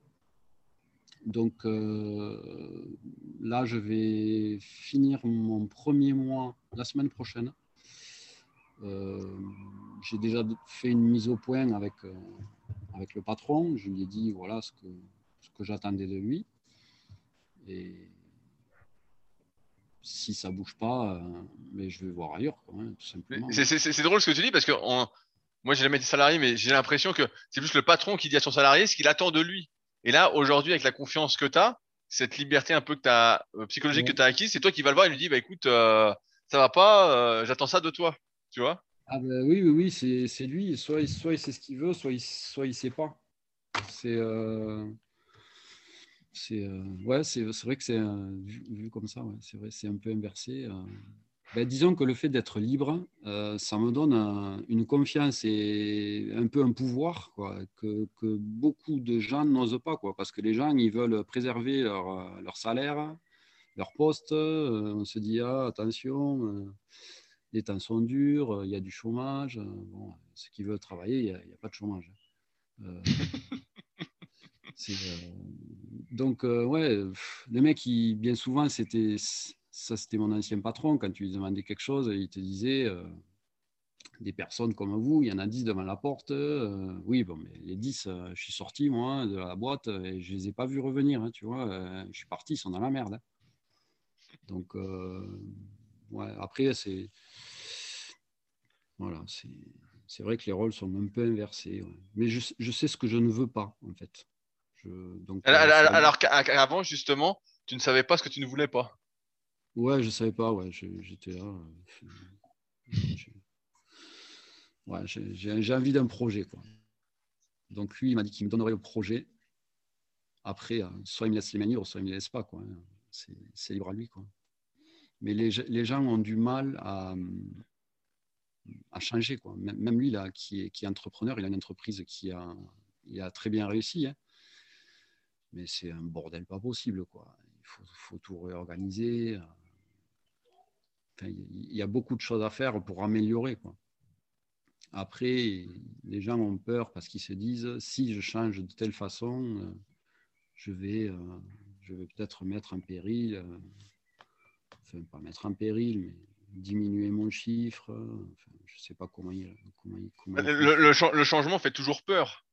Donc là, je vais finir mon premier mois la semaine prochaine. J'ai déjà fait une mise au point avec, avec le patron. Je lui ai dit voilà ce que, ce que j'attendais de lui. Et si ça bouge pas, euh, mais je vais voir ailleurs, hein, tout simplement. C'est drôle ce que tu dis parce que moi, j'ai jamais été salarié, mais j'ai l'impression que c'est plus le patron qui dit à son salarié ce qu'il attend de lui. Et là, aujourd'hui, avec la confiance que tu as, cette liberté un peu que as, euh, psychologique que tu as acquise, c'est toi qui vas le voir et lui dis bah, écoute, euh, ça va pas, j'attends ça de toi. Tu vois? Ah ben, Oui, oui, c'est lui. Soit, soit il sait ce qu'il veut, soit il, soit il sait pas. C'est c'est euh, ouais, c'est vrai que c'est vu, comme ça, c'est vrai, c'est un peu inversé. Euh. Ben, disons que le fait d'être libre, euh, ça me donne une confiance et un peu un pouvoir que, beaucoup de gens n'osent pas, quoi, parce que les gens ils veulent préserver leur, leur salaire, leur poste. on se dit ah, attention, les temps sont durs, il y a du chômage. Bon, ceux qui veulent travailler, il n'y a, pas de chômage. Euh, donc, euh, ouais, les mecs, bien souvent, c'était ça, c'était mon ancien patron. Quand tu lui demandais quelque chose, il te disait euh, des personnes comme vous, il y en a 10 devant la porte. oui, bon, mais les 10, je suis sorti, moi, de la boîte et je les ai pas vus revenir. Hein, tu vois, je suis parti, ils sont dans la merde. Hein. Donc, ouais, après, c'est. Voilà, c'est vrai que les rôles sont un peu inversés. Mais je, je, sais ce que je ne veux pas, en fait donc, alors, qu'avant, justement, tu ne savais pas ce que tu ne voulais pas. Ouais, je savais pas. Ouais, j'étais là. Ouais, j'ai envie d'un projet, quoi. Donc lui, il m'a dit qu'il me donnerait le projet. Après, euh, soit il me laisse les manières, soit il me laisse pas, quoi. C'est libre à lui, quoi. Mais les, gens ont du mal à, changer, quoi. Même lui, là, qui est, entrepreneur, il a une entreprise qui a, très bien réussi. Hein mais c'est un bordel pas possible. Quoi. Il faut, tout réorganiser. il y a beaucoup de choses à faire pour améliorer. Quoi. Après, les gens ont peur parce qu'ils se disent si je change de telle façon, euh, je vais, euh, je vais peut-être mettre en péril, euh, enfin, pas mettre en péril, mais diminuer mon chiffre. je ne sais pas comment il. Comment le, le, changement fait toujours peur.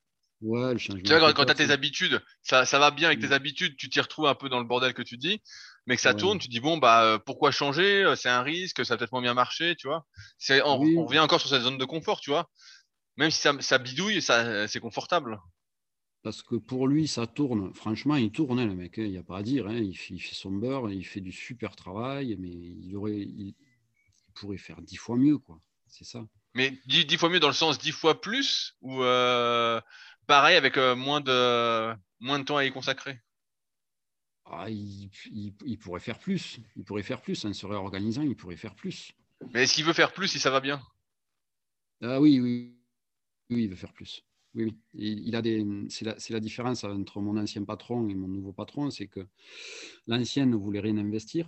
Ouais, le changement. Tu vois, quand, tu as tes habitudes, ça, ça va bien avec tes habitudes, tu t'y retrouves un peu dans le bordel que tu dis, mais que ça tourne, tu dis bon, bah euh, pourquoi changer euh, C'est un risque, ça va peut-être moins bien marcher, tu vois. On, revient encore sur cette zone de confort, tu vois. Même si ça, ça bidouille, ça, c'est confortable. Parce que pour lui, ça tourne. Franchement, il tourne, hein, le mec. Hein, il n'y a pas à dire. Hein. Il, fait, son beurre, il fait du super travail, mais il, aurait, il, pourrait faire dix fois mieux, quoi. C'est ça. Mais dix, fois mieux dans le sens dix fois plus ou euh, pareil avec euh, moins, de, moins de temps à y consacrer? Ah, il, pourrait faire plus. Il pourrait faire plus. En se réorganisant, il pourrait faire plus. Mais est-ce qu'il veut faire plus si ça va bien? Ah, oui, oui, oui, il veut faire plus. Oui, oui. Il, a des. C'est la, différence entre mon ancien patron et mon nouveau patron, c'est que l'ancien ne voulait rien investir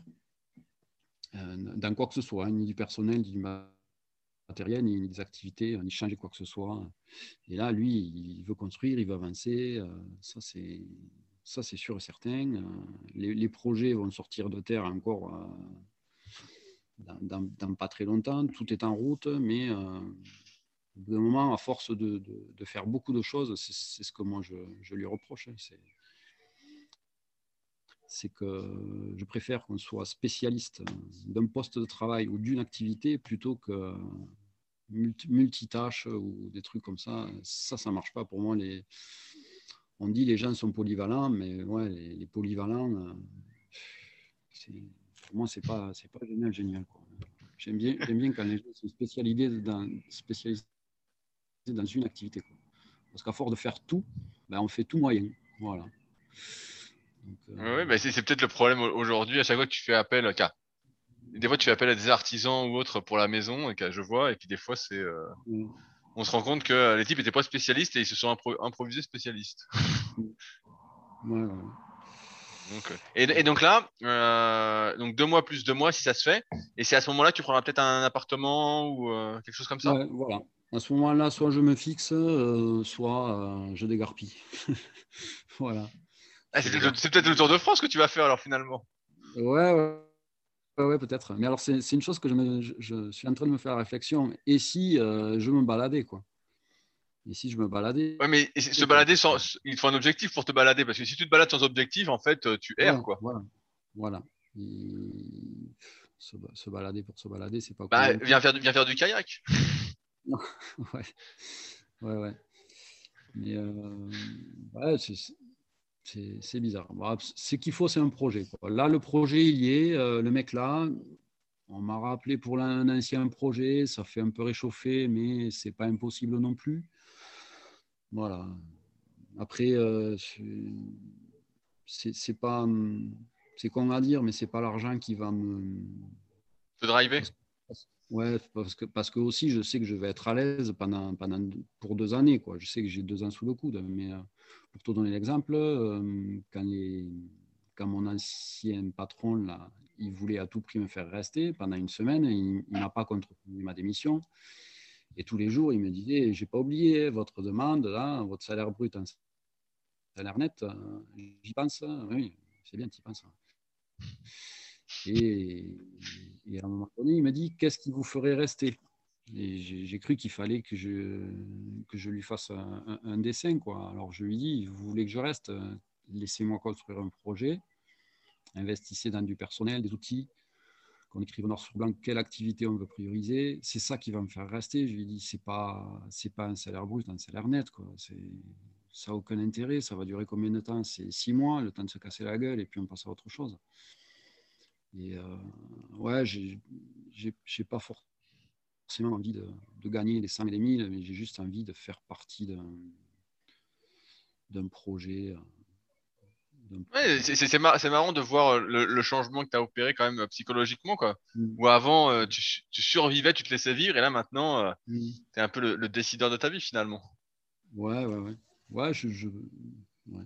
euh, dans quoi que ce soit, hein, ni du personnel, ni du matériel, ni, des activités, ni changer quoi que ce soit. Et là, lui, il veut construire, il veut avancer. Euh, ça, c'est sûr et certain. Euh, les, projets vont sortir de terre encore dans, pas très longtemps. Tout est en route, mais au bout d'un moment, à force de, faire beaucoup de choses, c'est ce que moi je, lui reproche. Hein, c'est que je préfère qu'on soit spécialiste d'un poste de travail ou d'une activité plutôt que multitâches ou des trucs comme ça. Ça, ça marche pas pour moi. Les... On dit les gens sont polyvalents, mais ouais, les, polyvalents, euh, pour moi, c'est pas, pas génial, génial. J'aime bien, bien quand les gens sont spécialisés dans, spécialisés dans une activité. Parce qu'à force de faire tout, ben, on fait tout moyen. Voilà. Euh, oui, c'est peut-être le problème aujourd'hui. À chaque fois que tu fais appel, car des fois tu fais appel à des artisans ou autres pour la maison, et que je vois, et puis des fois c'est, euh, mm. on se rend compte que les types n'étaient pas spécialistes et ils se sont improvisés spécialistes. ouais, donc, euh, et, donc là, donc deux mois plus deux mois si ça se fait, et c'est à ce moment-là que tu prendras peut-être un appartement ou quelque chose comme ça? voilà. À ce moment-là, soit je me fixe, soit je dégarpille. voilà. Ah, c'est peut-être le Tour de France que tu vas faire alors finalement. Ouais, ouais. Ouais, peut-être. Mais alors, c'est une chose que je, je, suis en train de me faire la réflexion. Et si euh, je me baladais, quoi? Et si je me baladais? Ouais, mais se balader sans. Il faut un objectif pour te balader. Parce que si tu te balades sans objectif, en fait, euh, tu erres, quoi. Voilà. voilà. Se, balader pour se balader, c'est pas bah, viens faire, viens faire du kayak. ouais. Ouais, ouais. Mais euh, ouais, c'est bizarre. Ce qu'il faut, c'est un projet. Là, le projet, il y est. Euh, le mec là, on m'a rappelé pour un ancien projet. Ça fait un peu réchauffer, mais c'est pas impossible non plus. Voilà. Après, euh, c'est pas. C'est con à dire, mais c'est pas l'argent qui va me. Te driver? Ouais, parce que, parce que aussi, je sais que je vais être à l'aise pendant, pendant, pour deux années. Quoi. Je sais que j'ai deux ans sous le coude. Mais euh, pour te donner l'exemple, euh, quand, quand mon ancien patron, là, il voulait à tout prix me faire rester pendant une semaine, il, n'a pas contenu ma démission. Et tous les jours, il me disait J'ai pas oublié votre demande, là, votre salaire brut salaire net. Euh, j'y pense. Oui, c'est bien, tu y penses. Et, à un moment donné, il m'a dit Qu'est-ce qui vous ferait rester? Et j'ai cru qu'il fallait que je, que je lui fasse un, dessin. Quoi. Alors je lui dis Vous voulez que je reste? Laissez-moi construire un projet. Investissez dans du personnel, des outils. Qu'on écrive noir sur blanc quelle activité on veut prioriser. C'est ça qui va me faire rester. Je lui dis C'est pas, pas un salaire brut, un salaire net. Quoi. Ça n'a aucun intérêt. Ça va durer combien de temps? C'est six mois, le temps de se casser la gueule, et puis on passe à autre chose. Et euh, ouais, j'ai pas forcément envie de, gagner les 100 et les 1000, mais j'ai juste envie de faire partie d'un projet. Euh, ouais, c'est marrant de voir euh, le, changement que tu as opéré quand même psychologiquement. Quoi. Mm. Où avant, tu, survivais, tu te laissais vivre, et là maintenant, mm. tu es un peu le, décideur de ta vie finalement. Ouais, ouais, ouais. Ouais, je, je... ouais.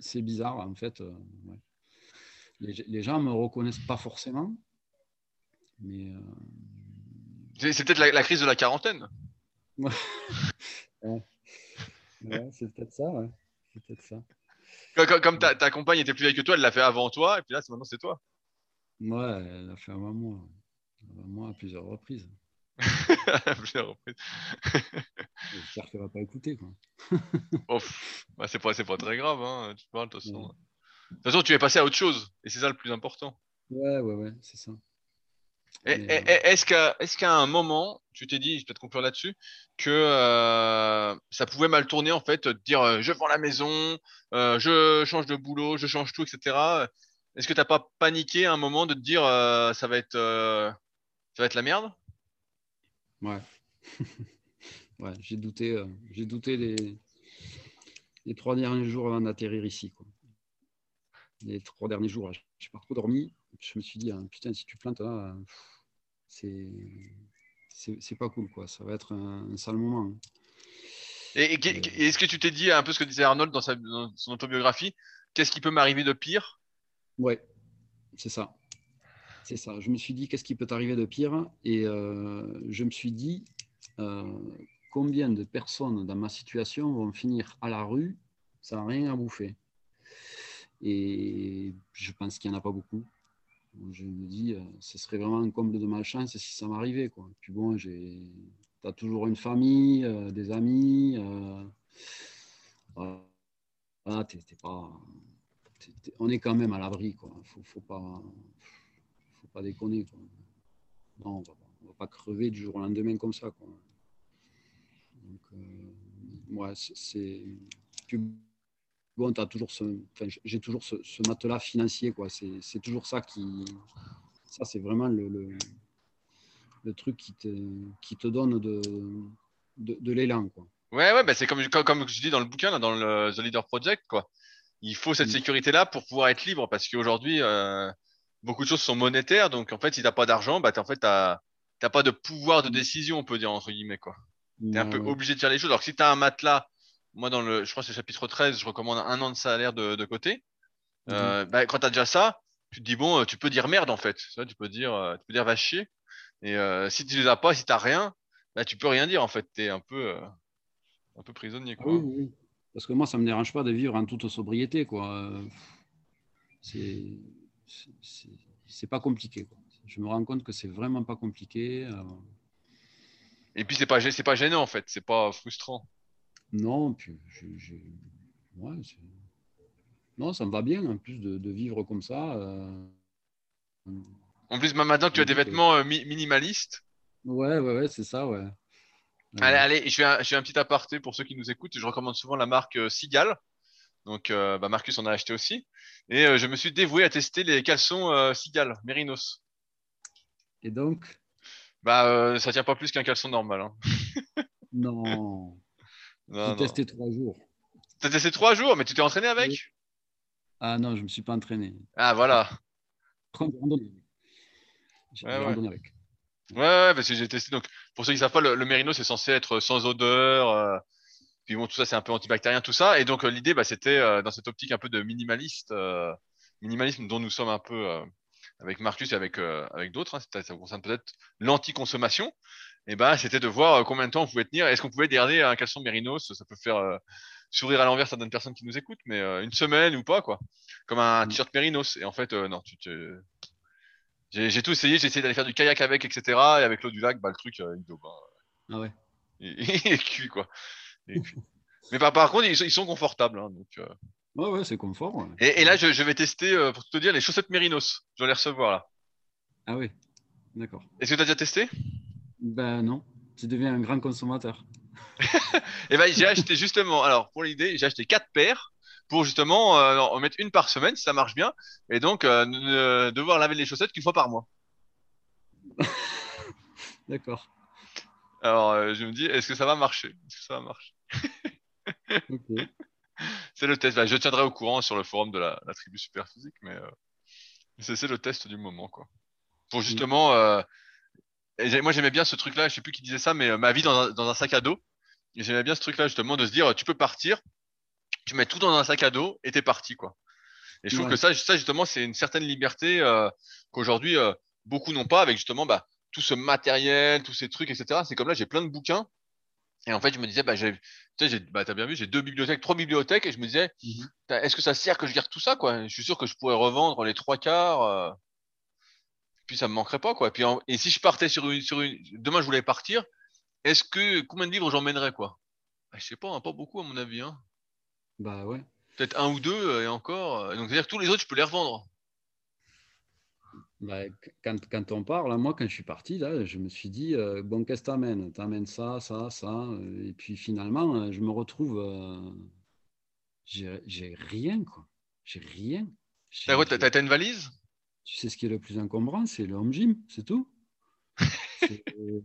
c'est bizarre en fait. ouais les, gens ne me reconnaissent pas forcément. Mais. Euh, c'est peut-être la, crise de la quarantaine. ouais. c'est peut-être ça, ouais. C'est peut-être ça. Comme, ta, ta, compagne était plus vieille que toi, elle l'a fait avant toi, et puis là, maintenant, c'est toi. Ouais, elle l'a fait avant moi. Avant moi à plusieurs reprises. à plusieurs reprises. J'espère qu'elle va pas écouter. Quoi. oh, bah, c'est pas, pas très grave, hein. tu parles de toute façon. De toute façon, tu es passé à autre chose, et c'est ça le plus important. Ouais, ouais, ouais, c'est ça. Est-ce qu'à un moment, tu t'es dit, je peux te conclure là-dessus, que euh, ça pouvait mal tourner en fait, de dire euh, je vends la maison, euh, je change de boulot, je change tout, etc. Est-ce que tu n'as pas paniqué à un moment de te dire ça va être ça va être la merde? Ouais. ouais, j'ai douté, j'ai douté les, les trois derniers jours avant d'atterrir ici. Quoi les trois derniers jours, je n'ai pas trop dormi. Je me suis dit, hein, putain, si tu plantes là, c'est c'est pas cool, quoi. Ça va être un, sale moment. Hein. Et, est-ce que tu t'es dit un peu ce que disait Arnold dans, sa, son autobiographie Qu'est-ce qui peut m'arriver de pire? Ouais, c'est ça. C'est ça. Je me suis dit, qu'est-ce qui peut t'arriver de pire? Et euh, je me suis dit, euh, combien de personnes dans ma situation vont finir à la rue sans rien à bouffer? Et je pense qu'il n'y en a pas beaucoup. Je me dis, euh, ce serait vraiment un comble de malchance si ça m'arrivait. Quoi. Puis bon, tu as toujours une famille, euh, des amis. Euh, on est quand même à l'abri. Il ne faut, faut, pas, faut pas déconner. Non, on ne va pas crever du jour au lendemain comme ça. Quoi. Donc, c'est bon, as toujours ce, j'ai toujours ce, matelas financier, quoi. C'est toujours ça qui, ça c'est vraiment le, le, truc qui te, qui te donne de, de, l'élan. Quoi. Ouais, ouais, bah c'est comme, comme, je dis dans le bouquin, dans le The Leader Project, quoi. Il faut cette mm. sécurité-là pour pouvoir être libre parce qu'aujourd'hui, euh, beaucoup de choses sont monétaires. Donc, en fait, si t'as pas d'argent, bah, en fait, t'as, t'as pas de pouvoir de mm. décision, on peut dire, entre guillemets, quoi. T'es un peu obligé de faire les choses. Alors que si t'as un matelas, moi, dans le, je crois que c'est le chapitre 13, je recommande un an de salaire de, de côté. Mm-hmm. Euh, bah, quand t'as déjà ça, tu te dis, bon, euh, tu peux dire merde, en fait. tu peux dire, euh, tu peux dire va chier. Et euh, si tu les as pas, si t'as rien, bah, tu peux rien dire, en fait. T'es un peu, euh, un peu prisonnier, quoi. Oui, oui. Parce que moi, ça me dérange pas de vivre en toute sobriété, quoi. C'est, pas compliqué. Quoi. Je me rends compte que c'est vraiment pas compliqué. Et puis c'est pas, pas gênant en fait, c'est pas frustrant. Non, puis ouais, non, ça me va bien en plus de, vivre comme ça. Euh, en plus, maintenant que tu as des vêtements euh, minimalistes. Ouais, ouais, ouais, c'est ça, ouais. Allez, allez, je fais, un, je fais un petit aparté pour ceux qui nous écoutent. Je recommande souvent la marque euh, Sigal. Donc, bah, Marcus en a acheté aussi. Et je me suis dévoué à tester les caleçons Sigal, Mérinos. Et donc? Bah, ça tient pas plus qu'un caleçon normal. Hein. non. J'ai testé trois jours. T'as testé trois jours, mais tu t'es entraîné avec ah non, je ne me suis pas entraîné. Ah voilà. Ouais, ouais. avec. Ouais, ouais, parce que j'ai testé. Donc, pour ceux qui ne savent pas, le, mérino, c'est censé être sans odeur. Euh, puis bon, tout ça, c'est un peu antibactérien, tout ça. Et donc, euh, l'idée, bah, c'était euh, dans cette optique un peu de minimaliste, minimalisme dont nous sommes un peu avec Marcus et avec, avec d'autres. Hein, ça concerne peut-être l'anti-consommation. Et bah, c'était de voir combien de temps on pouvait tenir. Est-ce qu'on pouvait garder un caleçon mérinos Ça peut faire sourire à l'envers certaines personnes qui nous écoutent, mais euh, une semaine ou pas, quoi. Comme un mm. t-shirt Mérinos. Et en fait, euh, non, tu te... J'ai tout essayé, j'ai essayé d'aller faire du kayak avec, etc. Et avec l'eau du lac, bah, le truc, euh, il doit, Ah ouais. Il, est cuit, quoi. mais par, par, contre, ils, ils sont confortables. Hein, donc, Ouais, ouais, c'est confort. Et, et, là, je, je, vais tester, pour te dire, les chaussettes Mérinos. Je vais les recevoir, là. Ah oui, d'accord. Est-ce que tu as déjà testé? Ben non, tu deviens un grand consommateur. et eh ben j'ai acheté justement, alors pour l'idée, j'ai acheté quatre paires pour justement euh, en mettre une par semaine si ça marche bien, et donc euh, ne devoir laver les chaussettes qu'une fois par mois. D'accord. Alors euh, je me dis, est-ce que ça va marcher? Est-ce que ça va marcher? C'est le test. Bah, je tiendrai au courant sur le forum de la, tribu super physique, mais c'est le test du moment quoi. Pour justement moi j'aimais bien ce truc-là, je sais plus qui disait ça, mais ma vie dans dans un sac à dos. Et j'aimais bien ce truc-là, justement, de se dire, tu peux partir, tu mets tout dans un sac à dos et t'es parti, quoi. Et je trouve que ça, ça justement, c'est une certaine liberté euh, qu'aujourd'hui euh, beaucoup n'ont pas, avec justement bah, tout ce matériel, tous ces trucs, etc. C'est comme là, j'ai plein de bouquins. Et en fait, je me disais, bah, j'ai, tu sais, bah, t'as bien vu, j'ai deux bibliothèques, trois bibliothèques, et je me disais, mhm. est-ce que ça sert que je garde tout ça, quoi? Je suis sûr que je pourrais revendre les trois quarts. Puis ça me manquerait pas, quoi. Et puis, et si je partais sur une, sur une, demain je voulais partir, est-ce que combien de livres j'emmènerais quoi? Bah, Je sais pas, hein, pas beaucoup à mon avis. Hein. Bah ouais. Peut-être un ou deux euh, et encore. Euh, donc c'est-à-dire que tous les autres, je peux les revendre. Bah, quand, quand, on parle, moi quand je suis parti, là, je me suis dit, euh, bon, qu'est-ce que t'amènes? T'amènes ça, ça, ça. Et puis finalement, je me retrouve. j'ai rien, quoi. J'ai rien. T'as une valise? Tu sais ce qui est le plus encombrant, c'est le home gym, c'est tout.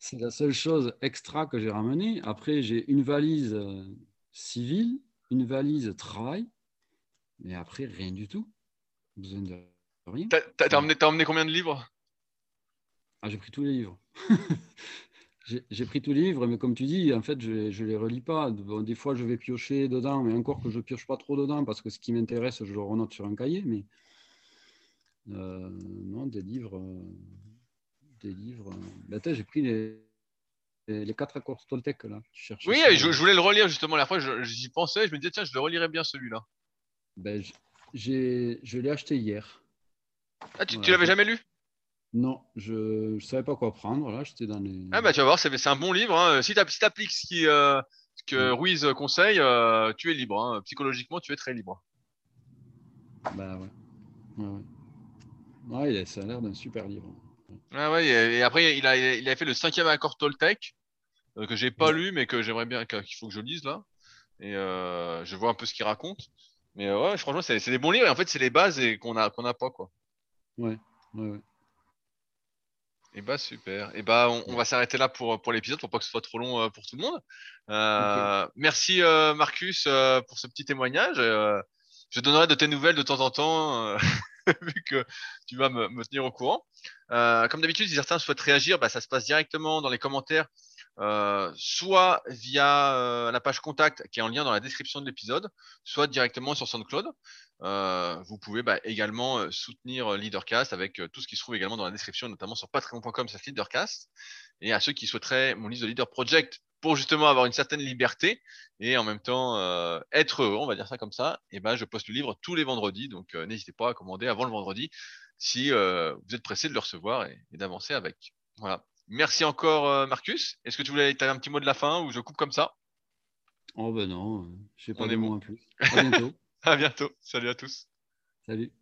C'est la seule chose extra que j'ai ramenée. Après, j'ai une valise euh, civile, une valise travail, mais après, rien du tout. Besoin de rien. T'as emmené, emmené, combien de livres? Ah, j'ai pris tous les livres. j'ai pris tous les livres, mais comme tu dis, en fait, je ne les relis pas. des fois, je vais piocher dedans, mais encore que je pioche pas trop dedans, parce que ce qui m'intéresse, je le renote sur un cahier. Mais non, des livres. Euh, des livres. Ben, j'ai pris les, les quatre accords Toltec là. Tu oui, je, voulais le relire justement. La fois, j'y pensais. Je me disais, tiens, je le relirais bien celui-là. Ben, j'ai, je l'ai acheté hier. Ah, tu, l'avais jamais lu? Non, je ne savais pas quoi prendre. Là, j'étais dans les. Ah, bah, tu vas voir, c'est, un bon livre. Hein. Si tu appliques ce, qui, euh, que Ruiz conseille, euh, tu es libre. Hein. Psychologiquement, tu es très libre. Bah ouais. ouais, ouais. Ouais ça a l'air d'un super livre. Ah ouais, et après, il a, il a fait le cinquième accord Toltec, euh, que j'ai pas lu, mais que j'aimerais bien, qu'il faut que je lise là. Et euh, je vois un peu ce qu'il raconte. Mais ouais, franchement, c'est des bons livres, et en fait, c'est les bases et qu'on a, qu'on a pas, quoi. Ouais. Ouais, Et bah super. Et bah on, on va s'arrêter là pour, pour l'épisode pour pas que ce soit trop long euh, pour tout le monde. Euh, Merci euh, Marcus pour ce petit témoignage. Je donnerai de tes nouvelles de temps en temps vu que tu vas me, tenir au courant. Euh, comme d'habitude, si certains souhaitent réagir, bah, ça se passe directement dans les commentaires, euh, soit via euh, la page contact qui est en lien dans la description de l'épisode, soit directement sur SoundCloud. Vous pouvez bah, également soutenir Leadercast avec tout ce qui se trouve également dans la description, notamment sur patreon.com Leadercast. Et à ceux qui souhaiteraient mon liste de Leader Project pour justement avoir une certaine liberté et en même temps euh, être heureux, on va dire ça comme ça, et ben je poste le livre tous les vendredis, donc euh, n'hésitez pas à commander avant le vendredi si euh, vous êtes pressé de le recevoir et, et d'avancer avec. Voilà. Merci encore Marcus. Est-ce que tu voulais as un petit mot de la fin ou je coupe comme ça? Oh ben non, je sais pas On de est mots en plus. À bientôt. À bientôt. Salut à tous. Salut.